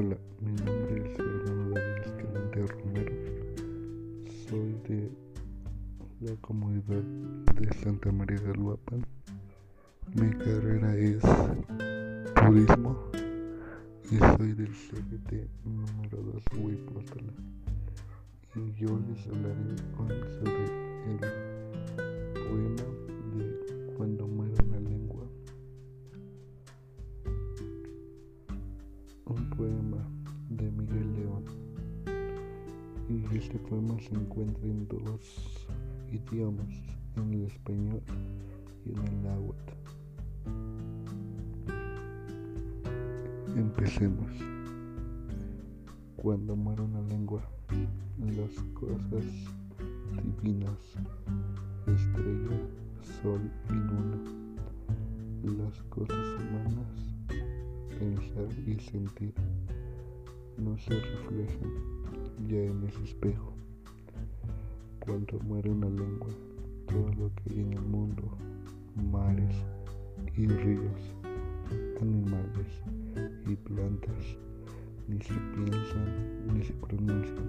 Hola, mi nombre es Fernando David Escalante Romero. Soy de la comunidad de Santa María del Guapan. Mi carrera es turismo y soy del CGT número 2 Huipótala. Y yo les hablaré hoy sobre el este poema se encuentra en dos idiomas, en el español y en el náhuatl. Empecemos. Cuando muere una lengua, las cosas divinas, estrella, sol y luna, las cosas humanas, pensar y sentir, no se reflejan ya en ese espejo. Cuando muere una lengua, todo lo que hay en el mundo, mares y ríos, animales y plantas, ni se piensan ni se pronuncian,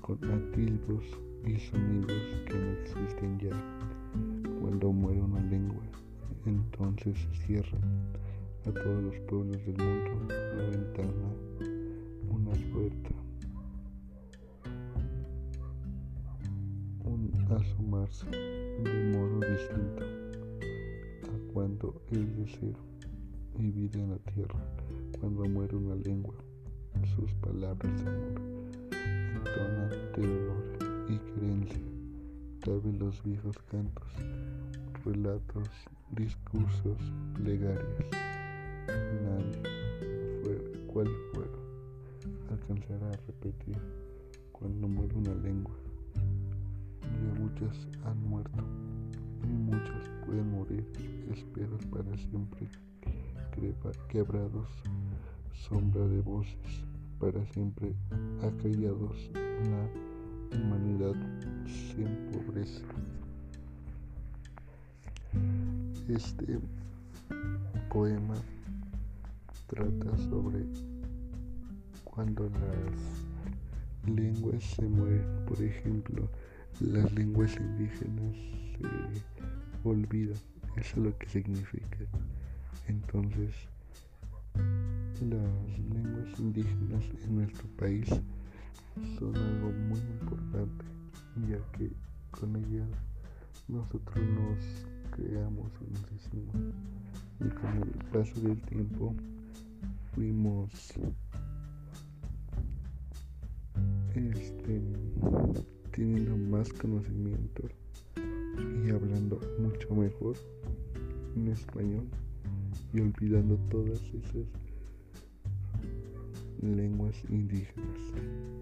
con atilbos y sonidos que no existen ya. Cuando muere una lengua, entonces se cierran a todos los pueblos del mundo una ventana, una puerta, asomarse de modo distinto a cuando es deseo y vida en la tierra, cuando muere una lengua, sus palabras de amor entonan temor y creencia, tal vez los viejos cantos, relatos, discursos, plegarias. Nadie, fue, cual fuera, alcanzará a repetir cuando muere una lengua. Muchas han muerto y muchas pueden morir, esperas para siempre quebrados, sombra de voces, para siempre acallados, la humanidad se empobrece. Este poema trata sobre cuando las lenguas se mueren, por ejemplo, las lenguas indígenas se olvidan, eso es lo que significa. Entonces, las lenguas indígenas en nuestro país son algo muy importante, ya que con ellas nosotros nos creamos y nos. Y con el paso del tiempo fuimos este, teniendo más conocimiento y hablando mucho mejor en español y olvidando todas esas lenguas indígenas.